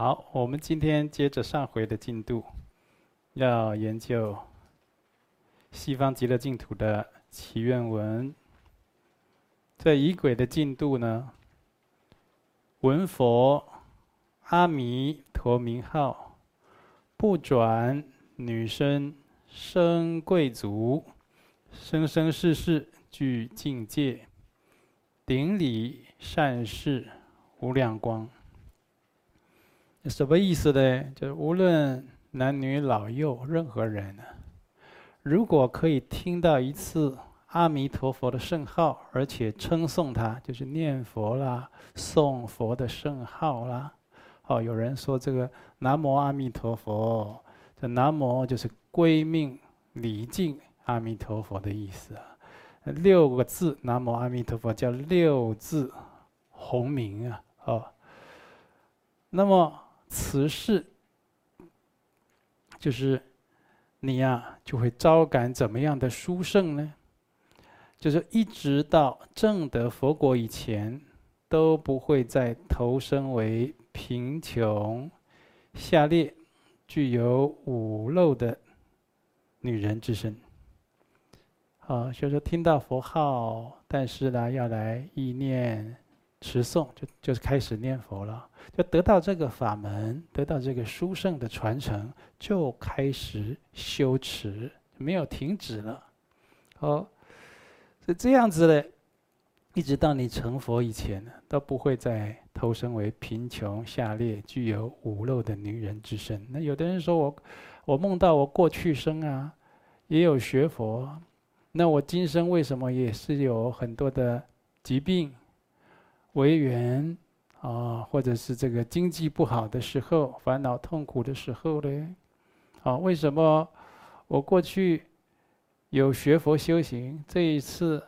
好，我们今天接着上回的进度，要研究西方极乐净土的祈愿文。这仪轨的进度呢，闻佛阿弥陀名号，不转女身生贵族，生生世世具境界，顶礼善事无量光。什么意思呢？就是无论男女老幼，任何人呢，如果可以听到一次阿弥陀佛的圣号，而且称颂他，就是念佛啦、诵佛的圣号啦。哦，有人说这个南无阿弥陀佛，这南无就是归命礼敬阿弥陀佛的意思啊。六个字南无阿弥陀佛叫六字洪名啊。哦，那么。此事就是你呀、就会招感怎么样的殊胜呢？就是一直到正得佛果以前，都不会再投生为贫穷、下劣、具有五漏的女人之身。好，所以说听到佛号，但是呢，要来意念。持诵就就是开始念佛了，就得到这个法门，得到这个殊胜的传承，就开始修持，没有停止了。哦，是这样子的，一直到你成佛以前呢，都不会再投生为贫穷、下劣、具有五漏的女人之身。那有的人说我，我梦到我过去生啊，也有学佛，那我今生为什么也是有很多的疾病？为缘啊，或者是这个经济不好的时候，烦恼痛苦的时候呢？啊，为什么我过去有学佛修行，这一次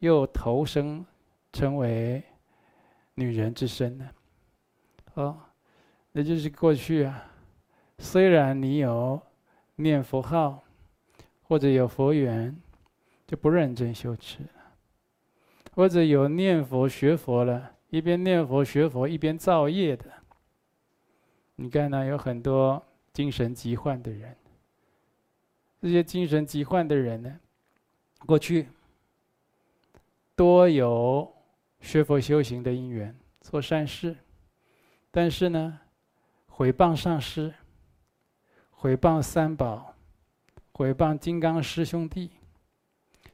又投生成为女人之身呢？啊，那就是过去啊，虽然你有念佛号或者有佛缘，就不认真修持。或者有念佛学佛了，一边念佛学佛一边造业的，你看呢？有很多精神疾患的人。这些精神疾患的人呢，过去多有学佛修行的因缘，做善事，但是呢，毁谤上师，毁谤三宝，毁谤金刚师兄弟，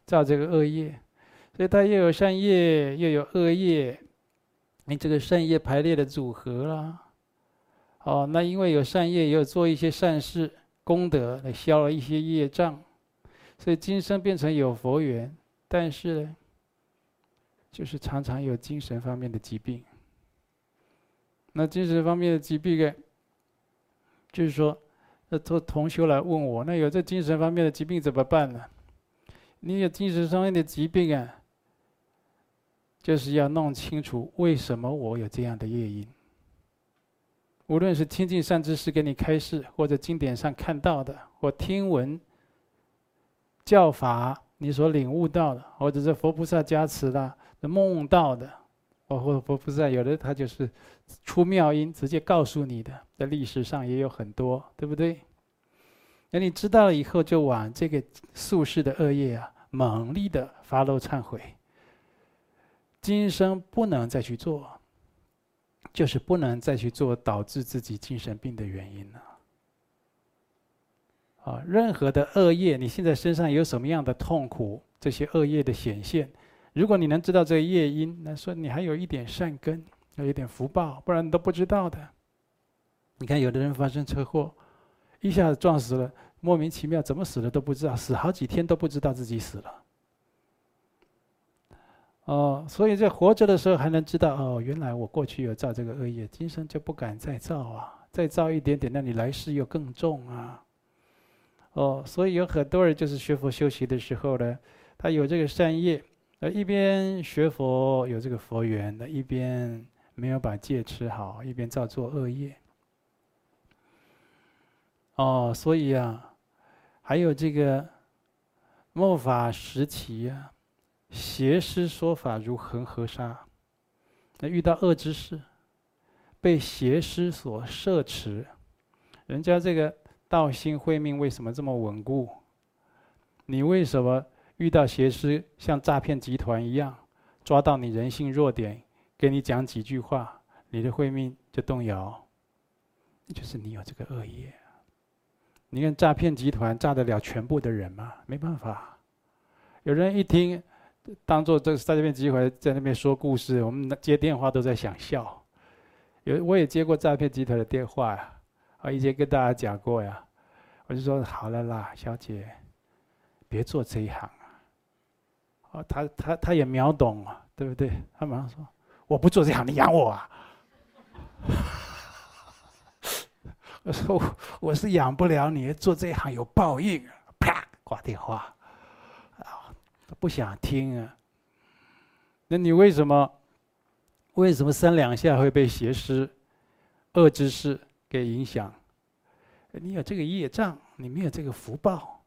造这个恶业。所以他又有善业，又有恶业，你这个善业排列的组合啦。哦，那因为有善业，也有做一些善事功德来消了一些业障，所以今生变成有佛缘，但是呢，就是常常有精神方面的疾病。那精神方面的疾病呢，就是说，那同同修来问我，那有这精神方面的疾病怎么办呢？你有精神上面的疾病啊？就是要弄清楚为什么我有这样的业因。无论是亲近善知识给你开示，或者经典上看到的，或听闻教法你所领悟到的，或者是佛菩萨加持的、梦到的，或或佛菩萨有的他就是出妙音，直接告诉你的，在历史上也有很多，对不对？那你知道了以后，就往这个宿世的恶业啊，猛力的发露忏悔。今生不能再去做，就是不能再去做导致自己精神病的原因了。啊，任何的恶业，你现在身上有什么样的痛苦，这些恶业的显现，如果你能知道这个业因，那说你还有一点善根，还有一点福报，不然你都不知道的。你看，有的人发生车祸，一下子撞死了，莫名其妙，怎么死的都不知道，死好几天都不知道自己死了。哦，所以在活着的时候还能知道哦，原来我过去有造这个恶业，今生就不敢再造啊，再造一点点，那你来世又更重啊。哦，所以有很多人就是学佛修习的时候呢，他有这个善业，呃，一边学佛有这个佛缘的，一边没有把戒持好，一边造作恶业。哦，所以啊，还有这个末法时期啊。邪师说法如恒河沙，那遇到恶知识，被邪师所摄持。人家这个道心慧命为什么这么稳固？你为什么遇到邪师像诈骗集团一样，抓到你人性弱点，给你讲几句话，你的慧命就动摇？就是你有这个恶业。你看诈骗集团诈得了全部的人吗？没办法。有人一听，当做这个诈骗集团在那边说故事，我们接电话都在想笑。有我也接过诈骗集团的电话呀，啊，以前跟大家讲过呀。我就说好了啦，小姐，别做这一行啊。哦，他他他也秒懂啊，对不对？他马上说，我不做这行，你养我啊。我说我是养不了你，做这一行有报应。啪，挂电话。啊，不想听啊。那你为什么？为什么三两下会被邪师、恶知识给影响？你有这个业障，你没有这个福报。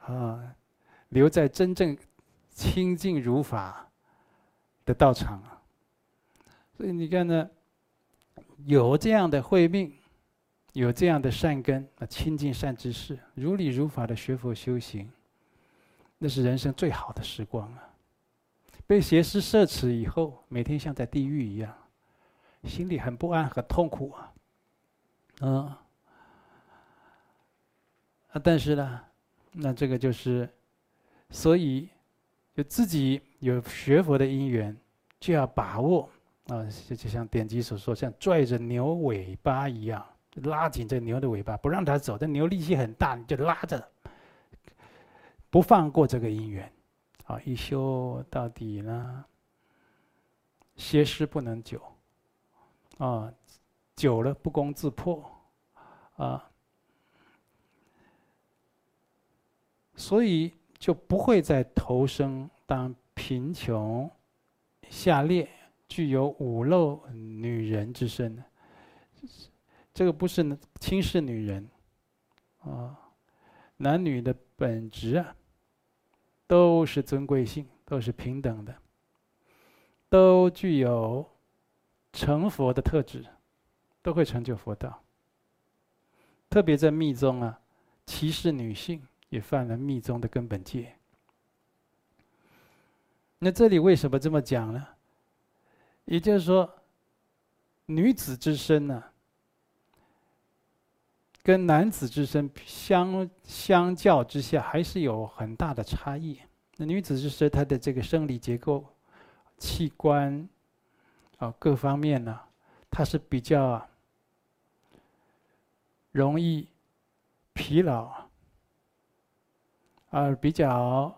啊，留在真正清净如法的道场啊。所以你看呢，有这样的慧命。有这样的善根啊，亲近善知识，如理如法的学佛修行，那是人生最好的时光啊！被邪师摄持以后，每天像在地狱一样，心里很不安、很痛苦啊！嗯，啊，但是呢，那这个就是，所以就自己有学佛的因缘，就要把握啊！就就像典籍所说，像拽着牛尾巴一样。拉紧这牛的尾巴，不让它走。这牛力气很大，你就拉着，不放过这个因缘。啊，一修到底呢，邪师不能久。啊，久了不攻自破。啊，所以就不会再投生当贫穷、下劣、具有五漏女人之身。这个不是轻视女人，啊，男女的本质啊，都是尊贵性，都是平等的，都具有成佛的特质，都会成就佛道。特别在密宗啊，歧视女性也犯了密宗的根本戒。那这里为什么这么讲呢？也就是说，女子之身呢、跟男子之身相相较之下，还是有很大的差异。那女子之身，她的这个生理结构、器官啊各方面呢，它是比较容易疲劳，而比较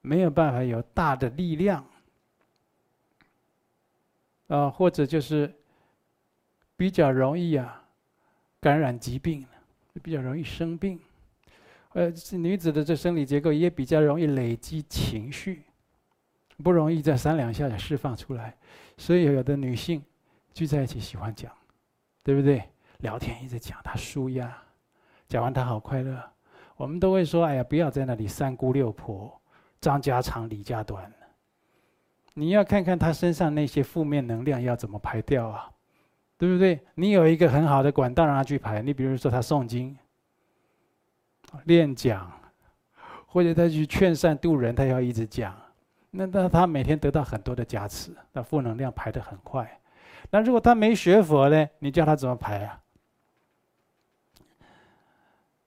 没有办法有大的力量啊，或者就是比较容易啊。感染疾病，比较容易生病。呃，女子的这生理结构也比较容易累积情绪，不容易在三两下就释放出来。所以有的女性聚在一起喜欢讲，对不对？聊天一直讲她舒压，讲完她好快乐。我们都会说：哎呀，不要在那里三姑六婆，张家长李家短。你要看看她身上那些负面能量要怎么排掉啊？对不对？你有一个很好的管道让他去排，你比如说他诵经、练讲，或者他去劝善度人，他要一直讲，那那他每天得到很多的加持，那负能量排得很快。那如果他没学佛呢？你叫他怎么排啊？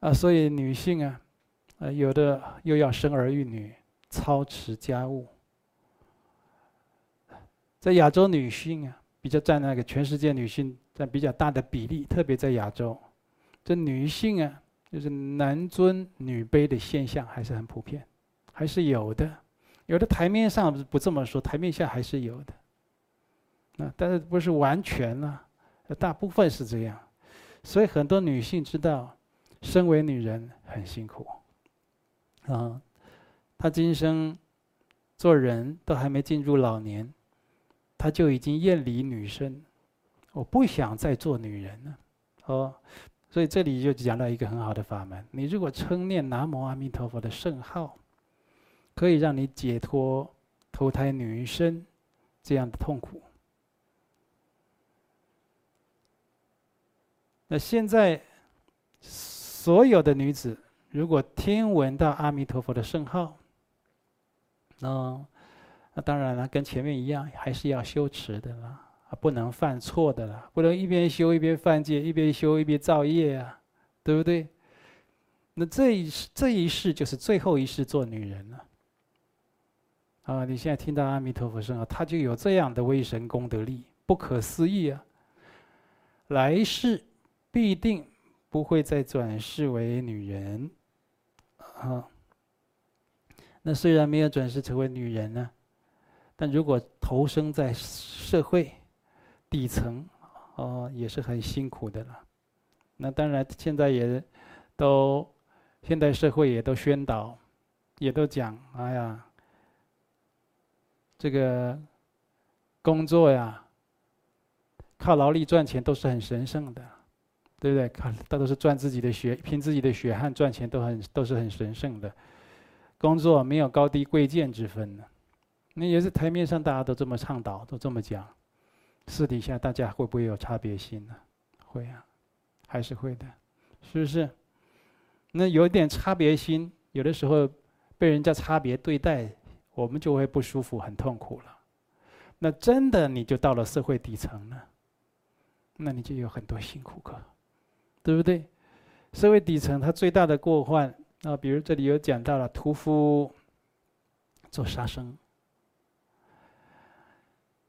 啊，所以女性啊，啊，有的又要生儿育女、操持家务，在亚洲女性啊。比较占那个全世界女性占比较大的比例，特别在亚洲，这女性啊，就是男尊女卑的现象还是很普遍，还是有的。有的台面上不这么说，台面下还是有的。啊，但是不是完全呢？大部分是这样。所以很多女性知道，身为女人很辛苦。啊，她今生做人都还没进入老年。他就已经厌离女身，我不想再做女人了，哦，所以这里就讲到一个很好的法门：你如果称念南无阿弥陀佛的圣号，可以让你解脱投胎女身这样的痛苦。那现在所有的女子，如果听闻到阿弥陀佛的圣号，那那当然了，跟前面一样，还是要修持的啦，不能犯错的啦，不能一边修一边犯戒，一边修一边造业啊，对不对？那这一世这一世就是最后一世做女人了。啊，你现在听到阿弥陀佛圣号，他就有这样的威神功德力，不可思议啊！来世必定不会再转世为女人，啊。那虽然没有转世成为女人呢，但如果投生在社会底层，哦，也是很辛苦的了。那当然，现在也都现代社会也都宣导，也都讲，哎呀。这个工作呀，靠劳力赚钱都是很神圣的，对不对？靠，大都是赚自己的血，凭自己的血汗赚钱，都很都是很神圣的。工作没有高低贵贱之分的，那也是台面上大家都这么倡导，都这么讲，私底下大家会不会有差别心呢？会啊，还是会的，是不是？那有点差别心，有的时候被人家差别对待。我们就会不舒服，很痛苦了。那真的你就到了社会底层了，那你就有很多辛苦可，对不对？社会底层他最大的过患啊，比如这里有讲到了屠夫做杀生，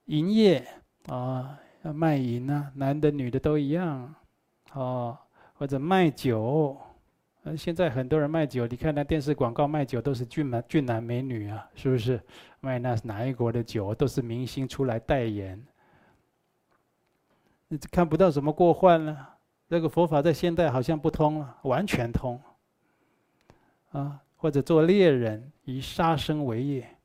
营业啊，要卖淫啊，男的女的都一样，哦，或者卖酒。现在很多人卖酒，你看那电视广告卖酒都是俊男俊男美女啊，是不是？卖那哪一国的酒都是明星出来代言，你看不到什么过患了。这个佛法在现代好像不通了，完全通。啊，或者做猎人，以杀生为业，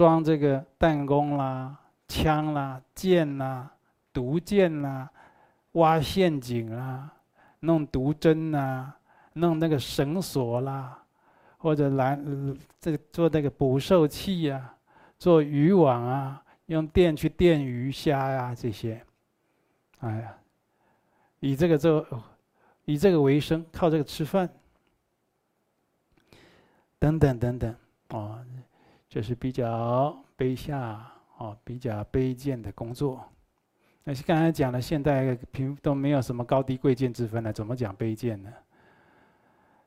装这个弹弓啦、枪啦、箭啦、毒箭啦、挖陷阱啦。弄毒针呐，弄那个绳索啦，或者来这做那个捕兽器呀，做渔网啊，用电去电鱼虾呀这些，哎呀，以这个做，以这个为生，靠这个吃饭，等等等等，哦，这是比较卑下哦，比较卑贱的工作。那是刚才讲的，现代平都没有什么高低贵贱之分了，怎么讲卑贱呢？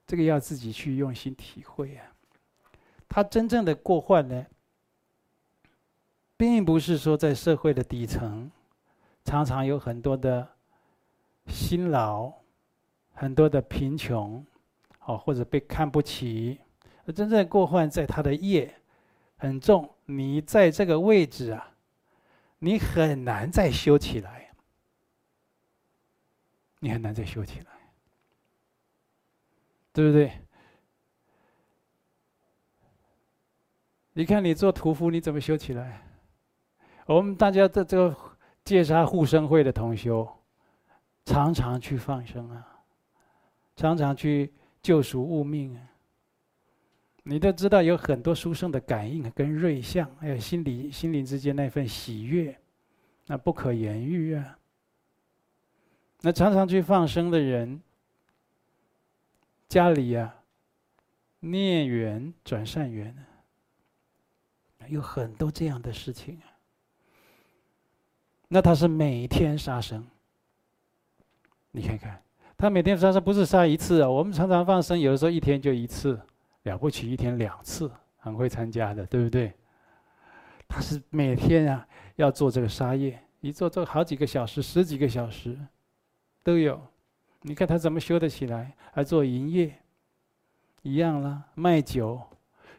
这个要自己去用心体会啊。他真正的过患呢，并不是说在社会的底层，常常有很多的辛劳，很多的贫穷，哦，或者被看不起。而真正的过患在他的业很重，你在这个位置啊。你很难再修起来，你很难再修起来，对不对？你看你做屠夫，你怎么修起来？我们大家在这个戒杀护生会的同修，常常去放生啊，常常去救赎物命啊。你都知道有很多书生的感应跟瑞相，还有心里心灵之间那份喜悦，那不可言喻啊。那常常去放生的人，家里呀、啊，孽缘转善缘，有很多这样的事情啊。那他是每天杀生，你看看，他每天杀生不是杀一次啊，我们常常放生，有的时候一天就一次。了不起，一天两次，很会参加的，对不对？他是每天啊要做这个沙业，一做做好几个小时，十几个小时都有。你看他怎么修得起来？还做营业，一样啦，卖酒，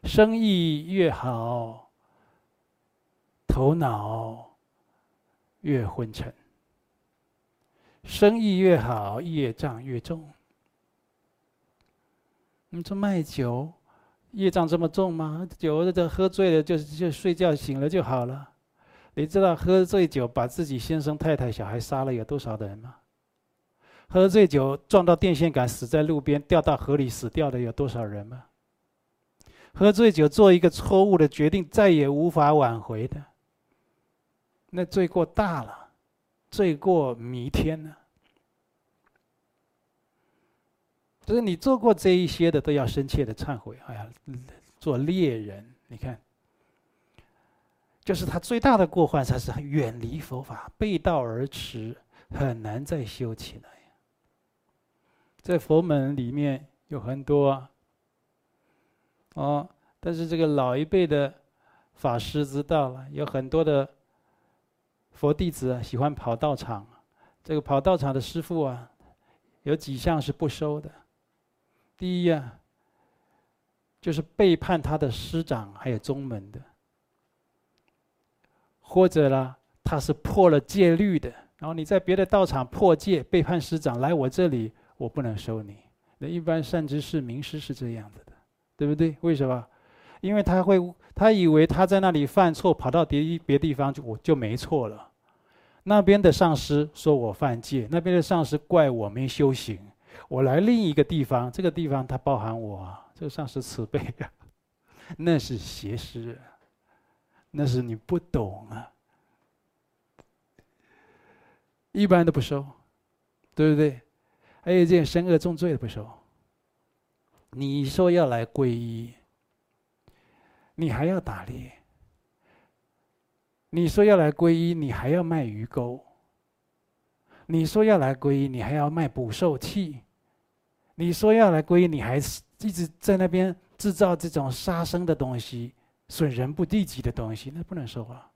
生意越好，头脑越昏沉；生意越好，业障越重。你说卖酒，业障这么重吗？酒这喝醉了就就睡觉醒了就好了。你知道喝醉酒把自己先生太太小孩杀了有多少人吗？喝醉酒撞到电线杆死在路边，掉到河里死掉的有多少人吗？喝醉酒做一个错误的决定再也无法挽回的，那罪过大了，罪过弥天呢。就是你做过这一些的，都要深切的忏悔。哎呀，做猎人，你看，就是他最大的过患，他是远离佛法，背道而驰，很难再修起来。在佛门里面有很多啊，哦，但是这个老一辈的法师知道了，有很多的佛弟子啊，喜欢跑道场，这个跑道场的师傅啊，有几项是不收的。第一呀，就是背叛他的师长还有宗门的，或者啦，他是破了戒律的，然后你在别的道场破戒背叛师长，来我这里我不能收你。那一般善知识名师是这样子的，对不对？为什么？因为他会，他以为他在那里犯错，跑到别别地方就我就没错了。那边的上师说我犯戒，那边的上师怪我没修行。我来另一个地方，这个地方它包含我，这个上师慈悲啊，那是邪师，那是你不懂啊，一般都不收，对不对？还有这件身恶重罪的不收。你说要来皈依，你还要打猎；你说要来皈依，你还要卖鱼钩；你说要来皈依，你还要卖捕兽器。你说要来皈依，你还是一直在那边制造这种杀生的东西、损人不利己的东西，那不能说话。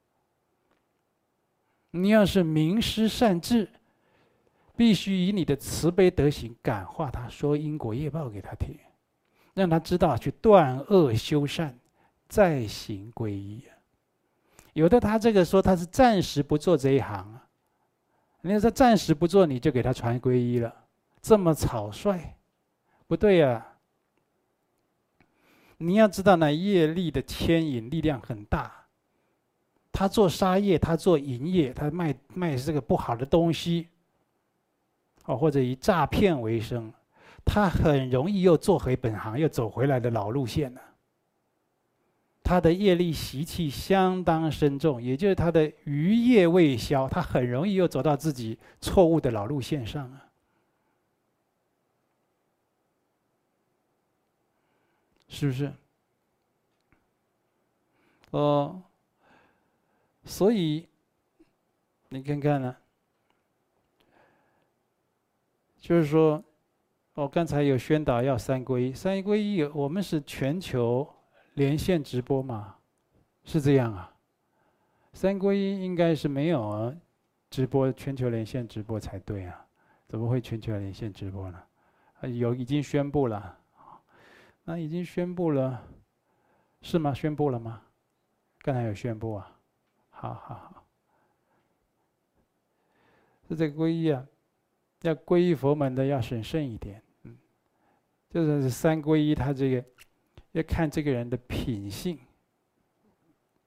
你要是明师善智，必须以你的慈悲德行感化他，说因果业报给他听，让他知道去断恶修善，再行皈依。有的他这个说他是暂时不做这一行啊，你要说暂时不做，你就给他传皈依了，这么草率。不对呀、啊！你要知道，呢业力的牵引力量很大。他做杀业，他做淫业，他卖卖这个不好的东西，哦，或者以诈骗为生，他很容易又做回本行，又走回来的老路线了。他的业力习气相当深重，也就是他的余业未消，他很容易又走到自己错误的老路线上啊。是不是？哦，所以你看看呢，就是说，我刚才有宣导要三归一，三归一有我们是全球连线直播嘛，是这样啊？三归一应该是没有直播，全球连线直播才对啊？怎么会全球连线直播呢？有已经宣布了。那已经宣布了，是吗？宣布了吗？刚才有宣布啊，好好好。这这个皈依啊，要皈依佛门的要审慎一点，嗯，就是三皈依，他这个要看这个人的品性，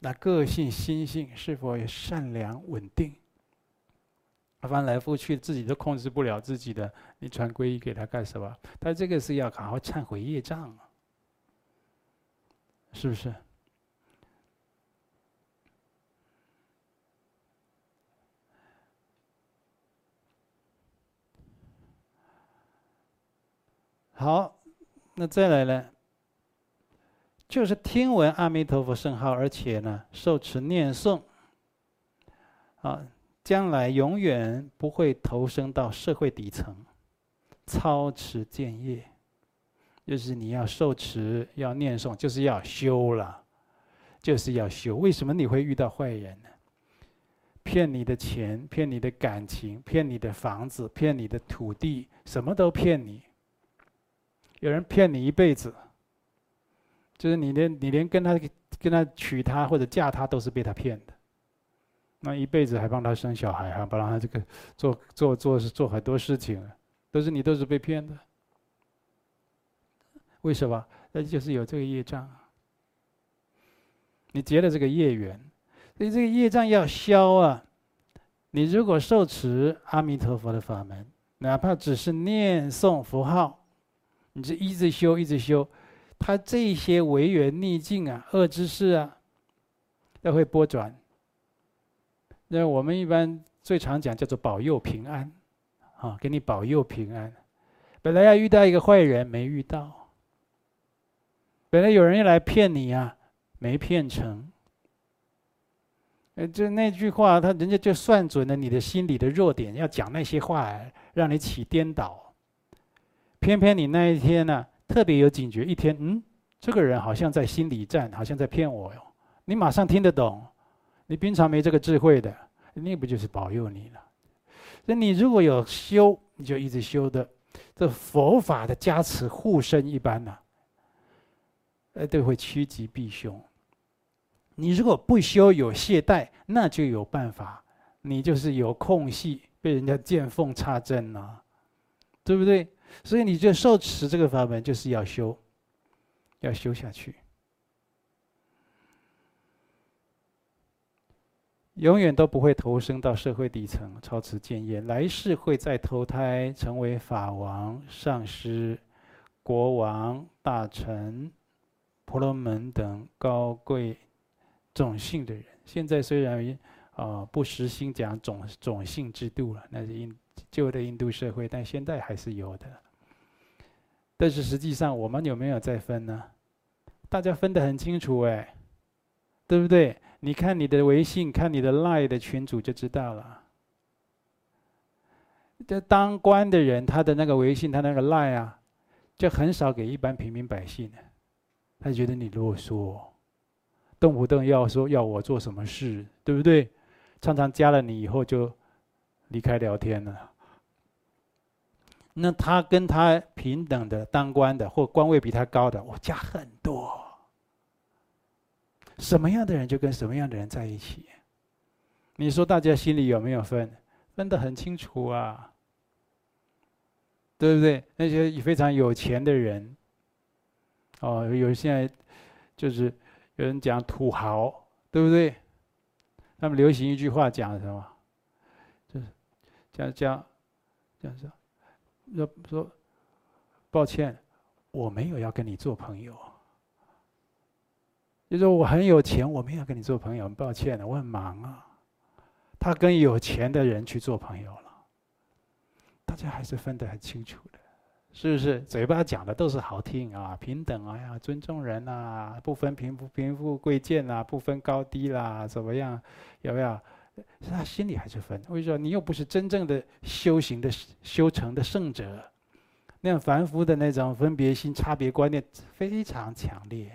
那个性心性是否也善良稳定。翻来覆去自己都控制不了自己的，你传皈依给他干什么？他这个是要好好忏悔业障啊。是不是？好，那再来呢？就是听闻阿弥陀佛圣号，而且呢，受持念诵，啊，将来永远不会投生到社会底层，操持建业。就是你要受持，要念诵，就是要修了，就是要修。为什么你会遇到坏人呢？骗你的钱，骗你的感情，骗你的房子，骗你的土地，什么都骗你。有人骗你一辈子，就是你连你连跟他跟他娶她或者嫁他都是被他骗的。那一辈子还帮他生小孩，还帮他这个做做做做很多事情，都是你都是被骗的。为什么？那就是有这个业障，你结了这个业缘，所以这个业障要消啊！你如果受持阿弥陀佛的法门，哪怕只是念诵佛号，你就一直修，一直修，他这些违缘逆境啊、恶知识啊，都会波转。那我们一般最常讲叫做保佑平安，啊，给你保佑平安。本来要遇到一个坏人，没遇到；本来有人要来骗你啊，没骗成。呃，就那句话，他人家就算准了你的心里的弱点，要讲那些话，让你起颠倒。偏偏你那一天呢、特别有警觉，一天，嗯，这个人好像在心理战，好像在骗我哟。你马上听得懂，你平常没这个智慧的，那不就是保佑你了？那你如果有修，你就一直修的，这佛法的加持护身一般呢、呃，都会趋吉避凶。你如果不修有懈怠，那就有办法，你就是有空隙被人家见缝插针了，对不对？所以你就受持这个法门，就是要修，要修下去，永远都不会投生到社会底层，超持贱业，来世会再投胎成为法王、上师、国王、大臣、婆罗门等高贵。种姓的人，现在虽然啊、呃、不实行讲种种姓制度了，那是印旧的印度社会，但现在还是有的。但是实际上，我们有没有在分呢？大家分得很清楚哎，对不对？你看你的微信，看你的 Line 的群主就知道了。这当官的人，他的那个微信，他那个 Line 啊，就很少给一般平民百姓的，他觉得你啰嗦。动不动要说要我做什么事，对不对？常常加了你以后就离开聊天了。那他跟他平等的当官的或官位比他高的，我加很多。什么样的人就跟什么样的人在一起。你说大家心里有没有分？分得很清楚啊，对不对？那些非常有钱的人，哦，有现在就是。有人讲土豪，对不对？他们流行一句话讲什么？就是讲讲讲说，说说抱歉，我没有要跟你做朋友。就说我很有钱，我没有跟你做朋友，很抱歉的，我很忙啊。他跟有钱的人去做朋友了，大家还是分得很清楚的。是不是嘴巴讲的都是好听啊？平等啊，呀，尊重人啊，不分贫富贫富贵贱啊，不分高低啦，怎么样？有没有？他心里还是分？为什么？你又不是真正的修行的修成的圣者，那样凡夫的那种分别心、差别观念非常强烈，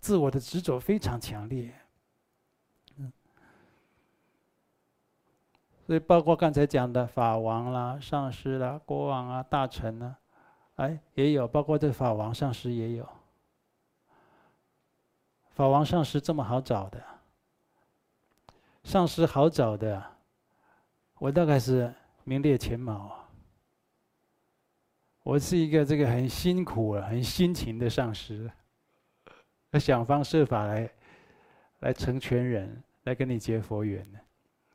自我的执着非常强烈。嗯，所以包括刚才讲的法王啦、上师啦、国王啊、大臣啊。哎，也有，包括这法王上师也有。法王上师这么好找的，上师好找的，我大概是名列前茅。我是一个这个很辛苦、很辛勤的上师，要想方设法来来成全人，来跟你结佛缘的。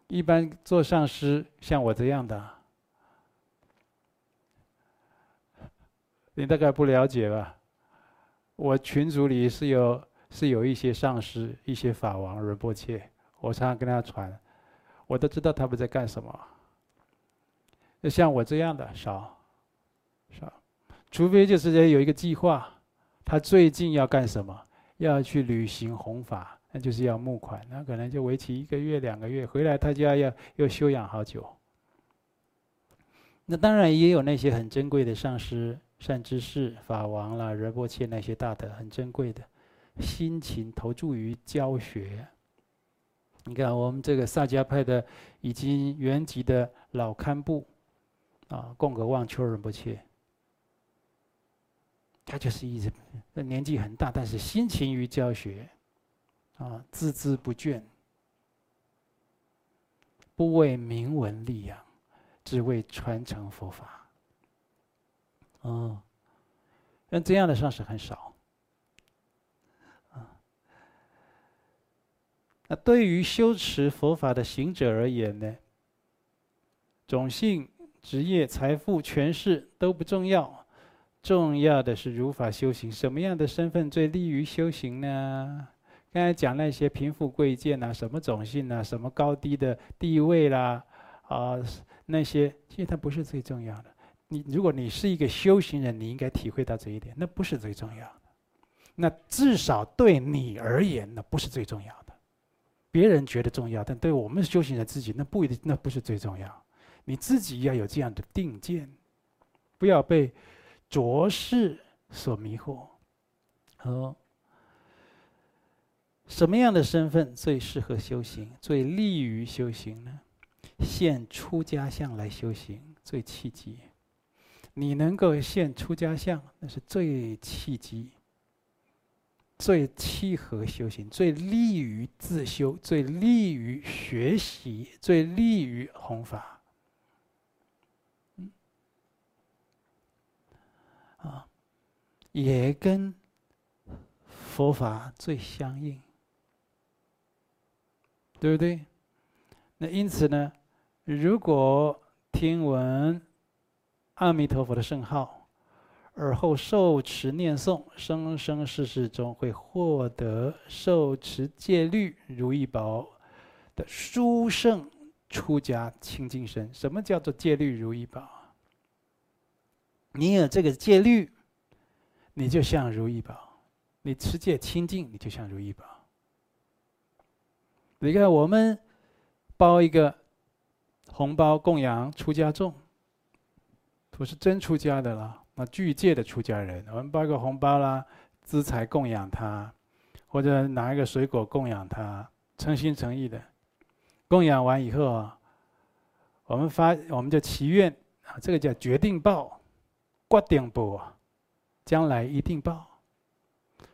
一般做上师，像我这样的。你大概不了解吧？我群组里是有是有一些上师、一些法王、仁波切，我常常跟他传，我都知道他们在干什么。那像我这样的少少，除非就是有一个计划，他最近要干什么，要去旅行弘法，那就是要募款，那可能就为期一个月、两个月，回来他就要要要休养好久。那当然也有那些很珍贵的上师。善知识、法王啦、仁波切那些大德很珍贵的，辛勤投注于教学。你看我们这个萨迦派的已经圆寂的老堪布啊，贡格旺秋仁波切，他就是一直年纪很大，但是辛勤于教学，啊，孜孜不倦，不为名闻利养，只为传承佛法。哦，像这样的上师很少。啊，那对于修持佛法的行者而言呢，种姓、职业、财富、权势都不重要，重要的是如法修行。什么样的身份最利于修行呢？刚才讲那些贫富贵贱啊，什么种姓啊，什么高低的地位啦，啊，那些其实它不是最重要的。你如果你是一个修行人，你应该体会到这一点，那不是最重要的。那至少对你而言，那不是最重要的。别人觉得重要，但对我们修行人自己，那不一定，那不是最重要。你自己要有这样的定见，不要被浊世所迷惑。和什么样的身份最适合修行，最利于修行呢？现出家相来修行最契机。你能够现出家相，那是最契机、最契合修行、最利于自修、最利于学习、最利于弘法。嗯，啊，也跟佛法最相应，对不对？那因此呢，如果听闻。阿弥陀佛的圣号，而后受持念诵，生生世世中会获得受持戒律如意宝的殊胜出家清净身。什么叫做戒律如意宝？你有这个戒律，你就像如意宝；你持戒清净，你就像如意宝。你看，我们包一个红包供养出家众。不是真出家的了，那具戒的出家人，我们包一个红包啦，资财供养他，或者拿一个水果供养他，诚心诚意的供养完以后啊，我们发我们叫祈愿啊，这个叫决定报，决定报啊，将来一定报，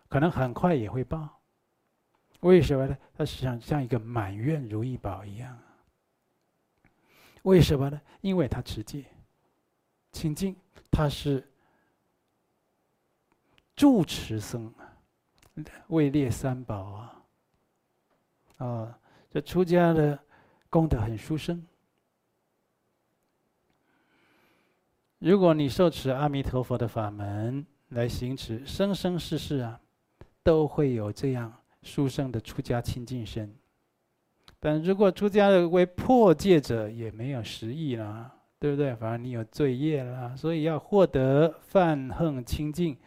可能很快也会报。为什么呢？它实际上像一个满愿如意宝一样。为什么呢？因为他持戒。清净，他是住持僧，位列三宝啊！啊，这出家的功德很殊胜。如果你受持阿弥陀佛的法门来行持，生生世世啊，都会有这样殊胜的出家清净身。但如果出家的为破戒者，也没有实义啦。对不对？反正你有罪业了，所以要获得梵行清净，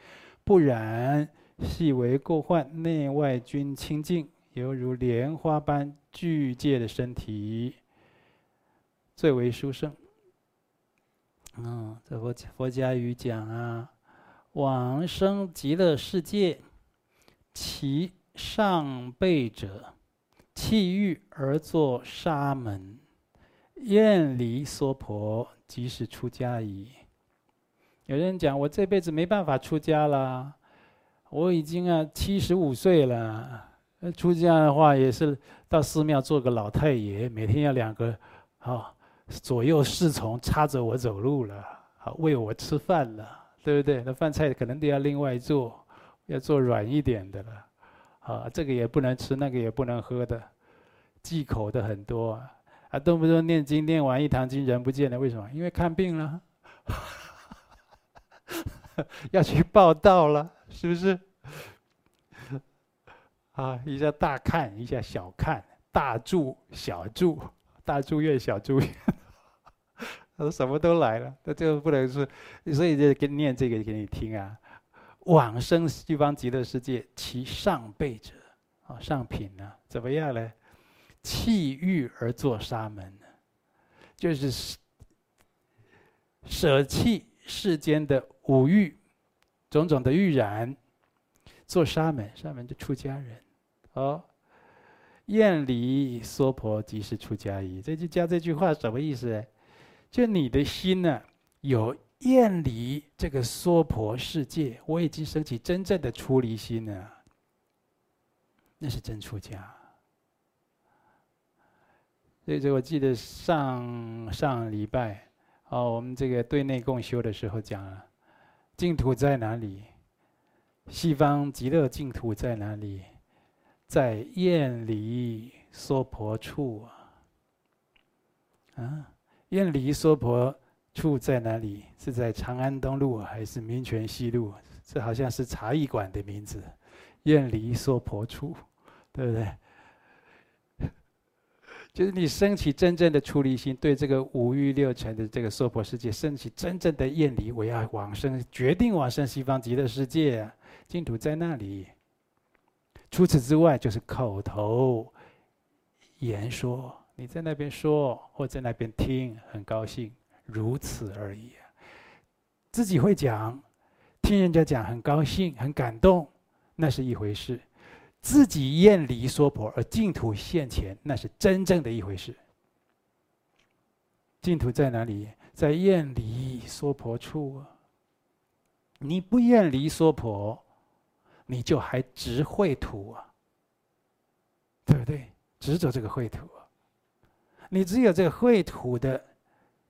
不然系为过患，内外均清净，犹如莲花般具戒的身体，最为殊胜。嗯，这佛佛家语讲啊，往生极乐世界，其上辈者，弃欲而作沙门。厌离娑婆，即是出家矣。有人讲，我这辈子没办法出家了，我已经啊七十五岁了，出家的话也是到寺庙做个老太爷，每天要两个啊、左右侍从插着我走路了，好喂我吃饭了，对不对？那饭菜可能都要另外做，要做软一点的了，啊，这个也不能吃，那个也不能喝的，忌口的很多。啊，啊动不动念经念完一堂经人不见了，为什么？因为看病了，要去报到了，是不是？啊，一下大看，一下小看，大住小住，大住院小住院，他说什么都来了，那就不能说，所以就给念这个给你听啊。往生西方极乐世界，其上辈者，啊，上品呢，怎么样呢？弃欲而作沙门呢，就是舍弃世间的五欲，种种的欲染，做沙门，沙门就出家人。哦，厌离娑婆，即是出家矣。这就加这句话什么意思？就你的心呢，有厌离这个娑婆世界，我已经升起真正的出离心了，那是真出家。所以，这我记得上上礼拜，哦，我们这个对内共修的时候讲了，净土在哪里？西方极乐净土在哪里？在厌离娑婆处啊！啊，厌离娑婆处在哪里？是在长安东路还是民权西路？这好像是茶艺馆的名字。厌离娑婆处，对不对？就是你升起真正的出离心，对这个五欲六尘的这个娑婆世界升起真正的厌离，我要往生，决定往生西方极乐世界！净土在那里。除此之外，就是口头言说，你在那边说，或在那边听，很高兴，如此而已。自己会讲，听人家讲很高兴、很感动，那是一回事。自己厌离娑婆而净土现前，那是真正的一回事。净土在哪里？在厌离娑婆处啊！你不厌离娑婆，你就还执秽土啊，对不对？执着这个秽土啊！你只有这个秽土的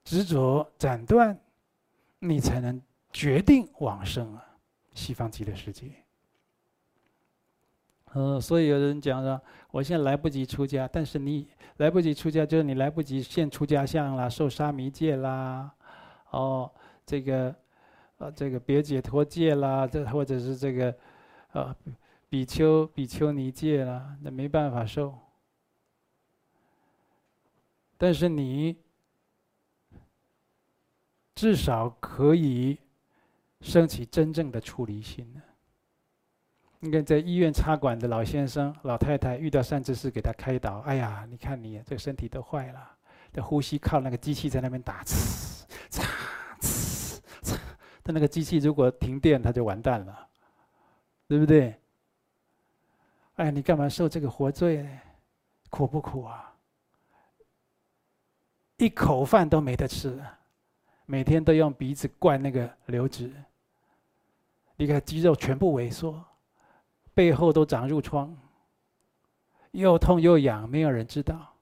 执着斩断，你才能决定往生啊，西方极乐世界。嗯，所以有人讲说，我现在来不及出家，但是你来不及出家，就是你来不及现出家相啦，受沙弥戒啦，哦，这个，呃，这个别解脱戒啦，这或者是这个，呃，比丘比丘尼戒啦，那没办法受。但是你至少可以升起真正的出离心呢。你看，在医院插管的老先生、老太太遇到善知识给他开导，哎呀，你看你这身体都坏了，这呼吸靠那个机器在那边打，呲、嚓、呲、嚓。但那个机器如果停电，他就完蛋了，对不对？哎，你干嘛受这个活罪？苦不苦啊？一口饭都没得吃，每天都用鼻子灌那个流质，你看肌肉全部萎缩。背后都长褥疮，又痛又痒，没有人知道，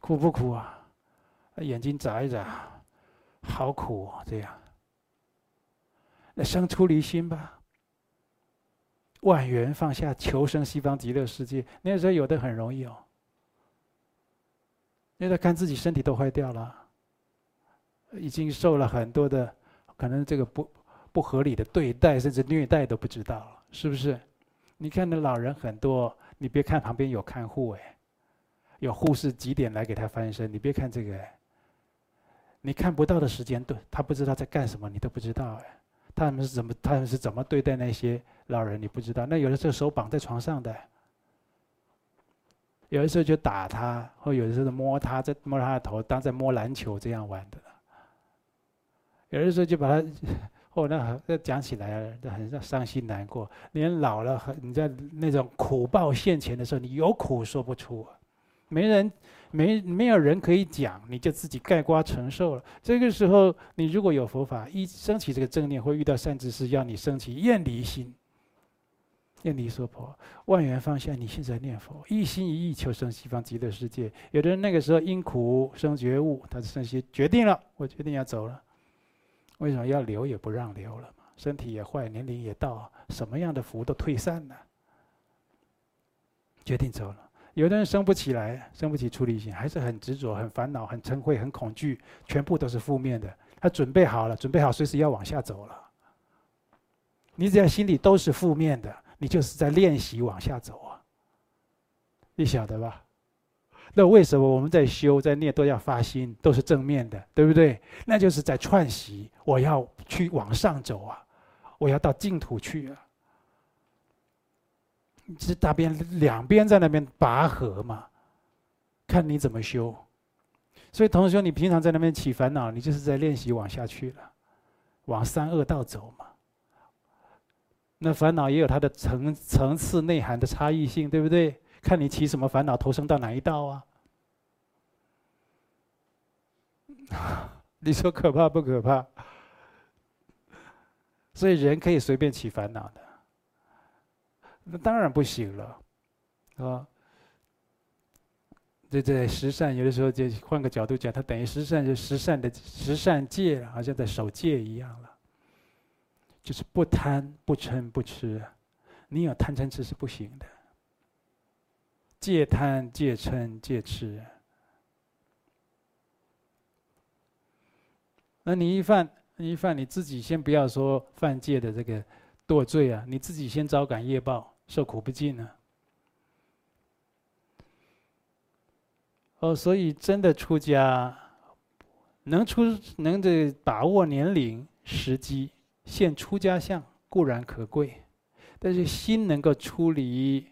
苦不苦啊？眼睛眨一眨，好苦啊！这样，那生出离心吧，万缘放下，求生西方极乐世界。那时候有的很容易哦，因为他看自己身体都坏掉了，已经受了很多的，可能这个不。不合理的对待，甚至虐待都不知道，是不是？你看那老人很多，你别看旁边有看护哎，有护士几点来给他翻身，你别看这个，你看不到的时间段，他不知道在干什么，你都不知道哎，他们是怎么，他们是怎么对待那些老人，你不知道。那有的时候手绑在床上的，有的时候就打他，或有的时候摸他，在摸他的头，当在摸篮球这样玩的，有的时候就把他。哦，那，那讲起来那很伤心难过。连老了，你在那种苦报现前的时候，你有苦说不出，没人，没没有人可以讲，你就自己盖瓜承受了。这个时候，你如果有佛法，一升起这个正念，会遇到善知识，要你升起厌离心，厌离娑婆，万缘放下，你现在念佛，一心一意求生西方极乐世界。有的人那个时候因苦生觉悟，他生起决定了，我决定要走了。为什么要留也不让留了嘛？身体也坏，年龄也到，什么样的福都退散了，决定走了。有的人生不起来，生不起出离心，还是很执着、很烦恼、很嗔恚、很恐惧，全部都是负面的。他准备好了，准备好随时要往下走了。你只要心里都是负面的，你就是在练习往下走啊。你晓得吧？那为什么我们在修、在念都要发心，都是正面的，对不对？那就是在串习，我要去往上走啊，我要到净土去啊。这大边两边在那边拔河嘛，看你怎么修。所以同学，你平常在那边起烦恼，你就是在练习往下去了，往三恶道走嘛。那烦恼也有它的层层次、内涵的差异性，对不对？看你起什么烦恼，投生到哪一道啊？你说可怕不可怕？所以人可以随便起烦恼的，那当然不行了，啊！这这十善有的时候就换个角度讲，它等于十善就十善的十善戒，好像在守戒一样了，就是不贪不嗔不痴，你有贪嗔痴是不行的。戒贪戒嗔戒痴，那你一犯一犯，你自己先不要说犯戒的这个堕罪啊，你自己先招感业报，受苦不尽啊。哦，所以真的出家，能出能这把握年龄时机，现出家相固然可贵，但是心能够出离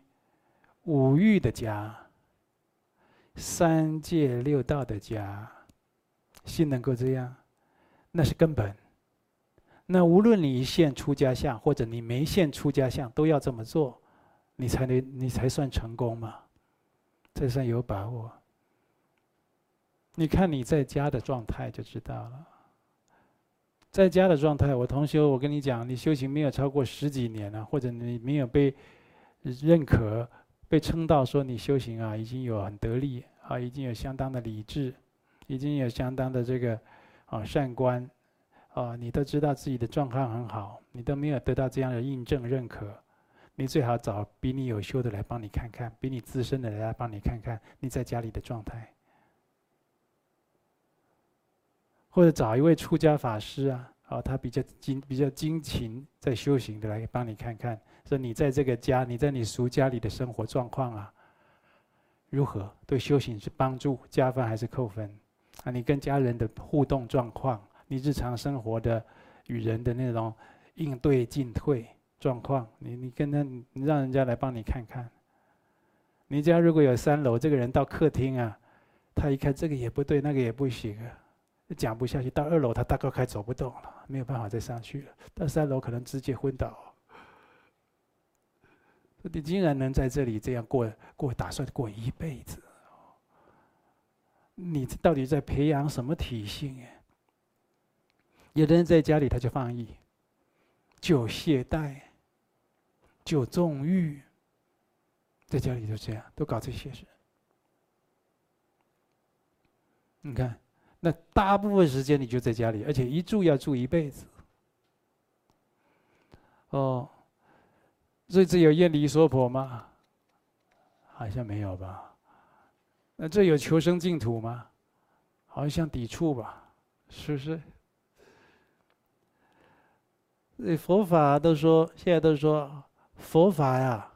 五欲的家，三界六道的家，心能够这样，那是根本。那无论你现出家相，或者你没现出家相，都要这么做，你才能你才算成功嘛，才算有把握。你看你在家的状态就知道了。在家的状态，我同学，我跟你讲，你修行没有超过十几年了，或者你没有被认可、被称道说你修行啊，已经有很得力啊，已经有相当的理智，已经有相当的这个啊善观啊，你都知道自己的状况很好，你都没有得到这样的印证认可，你最好找比你有修的来帮你看看，比你资深的来帮你看看你在家里的状态。或者找一位出家法师啊，哦，他比较精、比较精勤在修行的来帮你看看，说你在这个家，你在你俗家里的生活状况啊，如何？对修行是帮助加分还是扣分？啊，你跟家人的互动状况，你日常生活的与人的那种应对进退状况，你你跟他，你让人家来帮你看看。你家如果有三楼，这个人到客厅啊，他一看这个也不对，那个也不行啊。讲不下去，到二楼他大概快走不动了，没有办法再上去了。到三楼可能直接昏倒。你竟然能在这里这样过过，打算过一辈子，你到底在培养什么体性？哎，有的人在家里他就放逸，就懈怠，就纵欲，在家里就这样，都搞这些事。你看。那大部分时间你就在家里，而且一住要住一辈子。哦，所以这有厌离娑婆吗？好像没有吧。那这有求生净土吗？好像抵触吧，是不是？那佛法都说，现在都说佛法呀，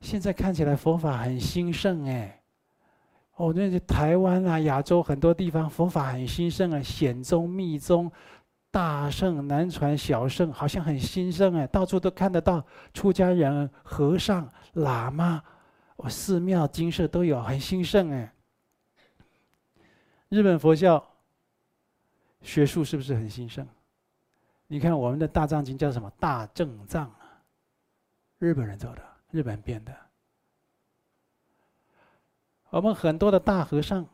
现在看起来佛法很兴盛哎。哦，那是台湾啊，亚洲很多地方佛法很兴盛啊，显宗、密宗、大乘、南传、小乘，好像很兴盛哎，到处都看得到出家人、和尚、喇嘛，哦，寺庙、精舍都有，很兴盛哎。日本佛教学术是不是很兴盛？你看我们的大藏经叫什么？大正藏啊，日本人做的，日本编的。我们很多的大和尚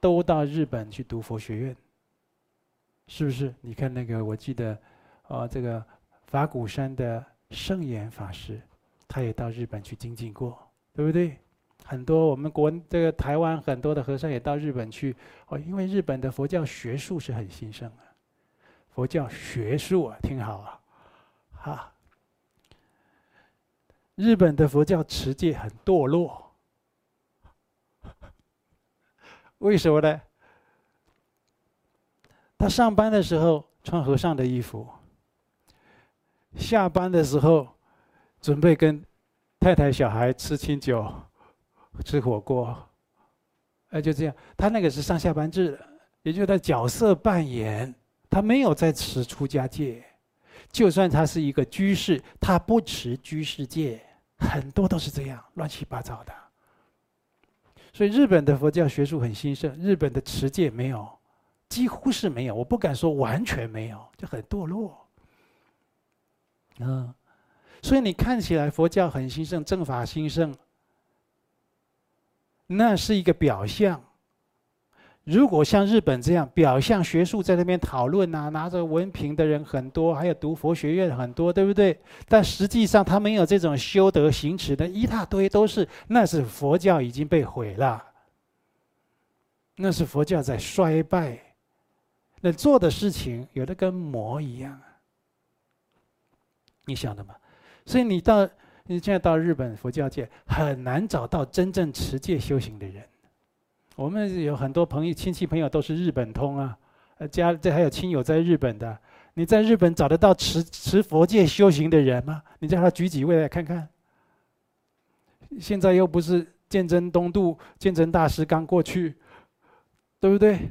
都到日本去读佛学院，是不是？你看那个，我记得，啊，这个法鼓山的圣严法师，他也到日本去精进过，对不对？很多我们国这个台湾很多的和尚也到日本去，哦，因为日本的佛教学术是很兴盛的，佛教学术啊，听好啊，哈，日本的佛教持戒很堕落。为什么呢？他上班的时候穿和尚的衣服，下班的时候准备跟太太、小孩吃清酒、吃火锅，哎，就这样。他那个是上下班制的，也就是他角色扮演，他没有在持出家戒。就算他是一个居士，他不持居士戒，很多都是这样乱七八糟的。所以日本的佛教学术很兴盛，日本的持戒没有，几乎是没有，我不敢说完全没有，就很堕落。嗯，所以你看起来佛教很兴盛，正法兴盛，那是一个表象。如果像日本这样表象学术在那边讨论啊，拿着文凭的人很多，还有读佛学院很多，对不对？但实际上他没有这种修德行持的一大堆，都是那是佛教已经被毁了，那是佛教在衰败，那做的事情有的跟魔一样啊，你晓得吗？所以你到你现在到日本佛教界很难找到真正持戒修行的人。我们有很多朋友、亲戚朋友都是日本通啊，呃，家这还有亲友在日本的。你在日本找得到持持佛戒修行的人吗？你叫他举几位来看看。现在又不是鉴真东渡，鉴真大师刚过去，对不对？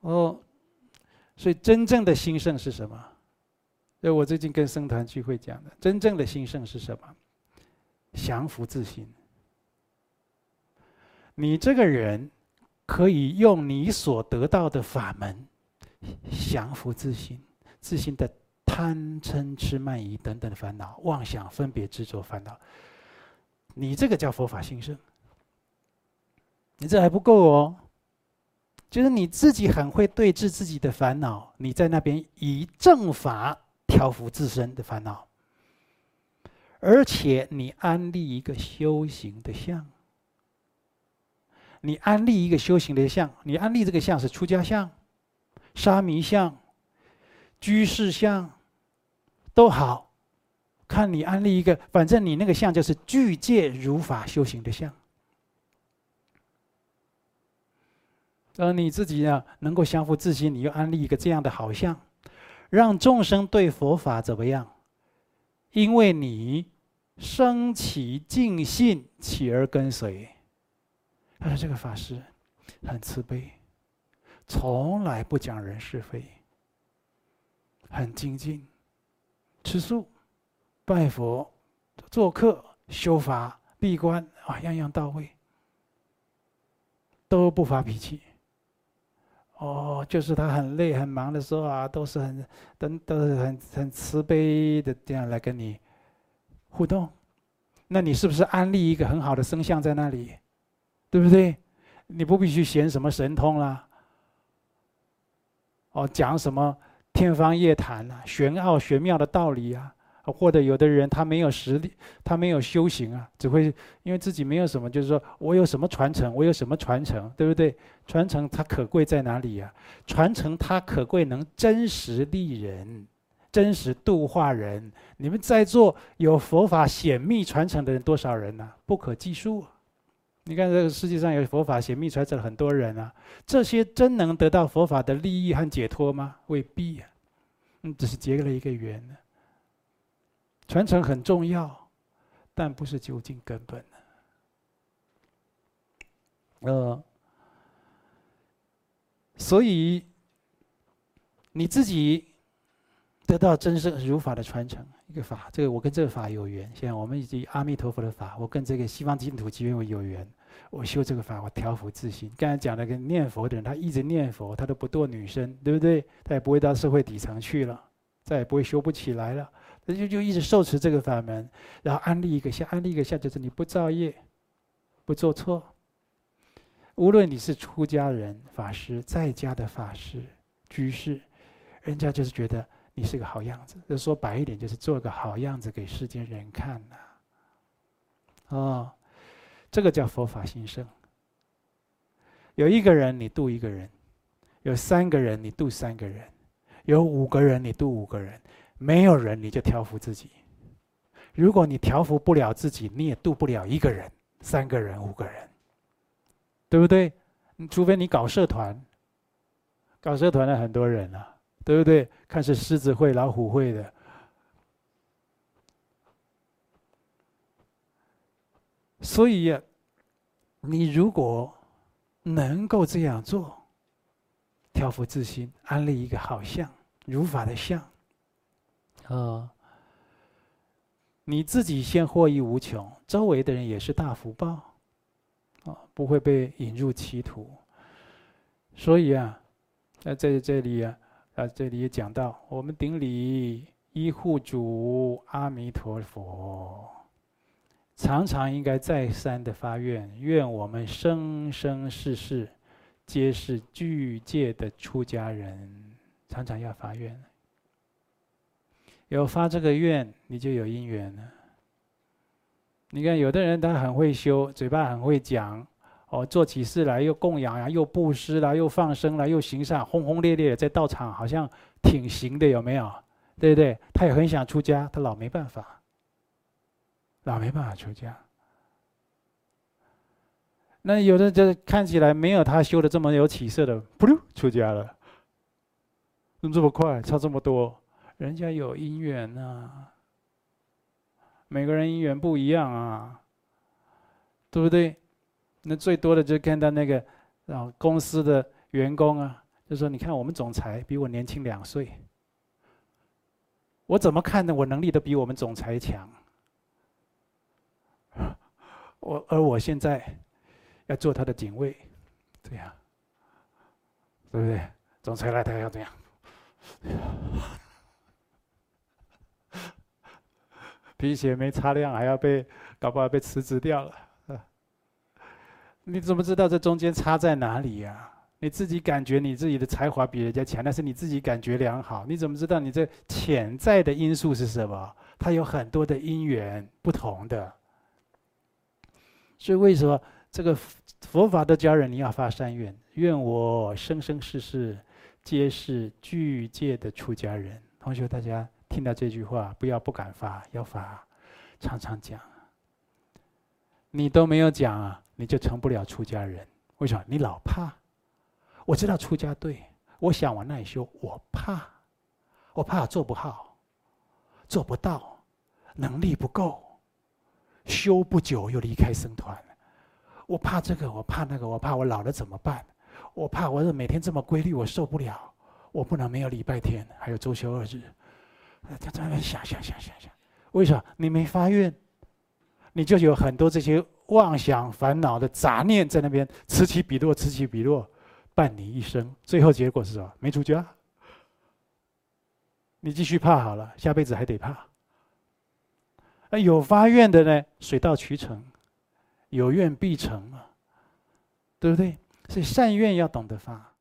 哦，所以真正的兴盛是什么？所以我最近跟僧团聚会讲的，真正的兴盛是什么？降伏自心。你这个人可以用你所得到的法门降服自心，自心的贪嗔痴慢疑等等的烦恼、妄想、分别、执着烦恼。你这个叫佛法兴盛。你这还不够哦。就是你自己很会对治自己的烦恼，你在那边以正法调伏自身的烦恼，而且你安立一个修行的相，你安立一个修行的相，你安立这个相是出家相、沙弥相、居士相，都好，看你安立一个，反正你那个相就是具戒如法修行的相。而你自己呢，能够相互自心，你又安立一个这样的好相，让众生对佛法怎么样？因为你生起敬信，起而跟随。他说：“这个法师很慈悲，从来不讲人是非，很精进，吃素、拜佛、做客、修法、闭关啊，样样到位，都不发脾气。”哦，就是他很累很忙的时候啊，都是很都都是很很慈悲的这样来跟你互动。那你是不是安利一个很好的声相在那里，对不对？你不必去显什么神通啦。哦，讲什么天方夜谭啊，玄奥玄妙的道理啊。或者有的人他没有实力，他没有修行啊，只会因为自己没有什么，就是说我有什么传承，我有什么传承，对不对？传承它可贵在哪里呀？传承它可贵能真实利人，真实度化人。你们在座有佛法显密传承的人多少人呢？不可计数。你看这个世界上有佛法显密传承很多人啊，这些真能得到佛法的利益和解脱吗？未必啊，嗯，只是结了一个缘呢。传承很重要，但不是究竟根本呢。呃，所以你自己得到真正如法的传承，一个法，这个我跟这个法有缘。现在我们以及阿弥陀佛的法，我跟这个西方净土集会有缘。我修这个法，我调伏自心。刚才讲那个念佛的人，他一直念佛，他都不堕女生，对不对？他也不会到社会底层去了，再也不会修不起来了。他就就一直受持这个法门，然后安利一个下，安利一个下就是你不造业，不做错。无论你是出家人、法师、在家的法师、居士，人家就是觉得你是个好样子。就说白一点，就是做个好样子给世间人看呐。哦，这个叫佛法兴盛。有一个人你度一个人，有三个人你度三个人，有五个人你度五个人。没有人，你就调伏自己。如果你调伏不了自己，你也度不了一个人、三个人、五个人，对不对？除非你搞社团，搞社团的很多人啊，对不对？看是狮子会、老虎会的。所以呀，你如果能够这样做，调伏自心，安立一个好相、如法的相。啊、你自己先获益无穷，周围的人也是大福报，啊、不会被引入歧途。所以啊，在这这里啊，啊，这里也讲到，我们顶礼一护主阿弥陀佛，常常应该再三的发愿，愿我们生生世世皆是具戒的出家人，常常要发愿。有发这个愿，你就有因缘了。你看，有的人他很会修，嘴巴很会讲，哦，做起事来又供养呀，又布施啦，又放生啦，又行善，轰轰烈烈在道场，好像挺行的，有没有？对不对？他也很想出家，他老没办法，老没办法出家。那有的就看起来没有他修的这么有起色的，噗溜出家了，怎么这么快，差这么多？人家有因缘呐，每个人因缘不一样啊，对不对？那最多的就看到那个啊公司的员工啊，就说：“你看我们总裁比我年轻两岁，我怎么看呢？我能力都比我们总裁强。我而我现在要做他的警卫，这样，对不对？总裁来，他要这样。”皮鞋没擦亮，还要被搞不好被辞职掉了。你怎么知道这中间差在哪里呀？你自己感觉你自己的才华比人家强，但是你自己感觉良好，你怎么知道你这潜在的因素是什么？它有很多的因缘不同的。所以为什么这个佛法的家人你要发善愿？愿我生生世世皆是具戒的出家人。同学，大家。听到这句话，不要不敢发，要发，常常讲。你都没有讲啊，你就成不了出家人。为什么？你老怕。我知道出家对，我想往那里修，我怕，我怕做不好，做不到，能力不够，修不久又离开僧团。我怕这个，我怕那个，我怕我老了怎么办？我怕我每天这么规律，我受不了。我不能没有礼拜天，还有周休二日。他在那想想想想想，为什么你没发愿，你就有很多这些妄想烦恼的杂念在那边此起彼落，此起彼落，伴你一生。最后结果是什么？没出家。你继续怕好了，下辈子还得怕。那有发愿的呢？水到渠成，有愿必成嘛，对不对？所以善愿要懂得发。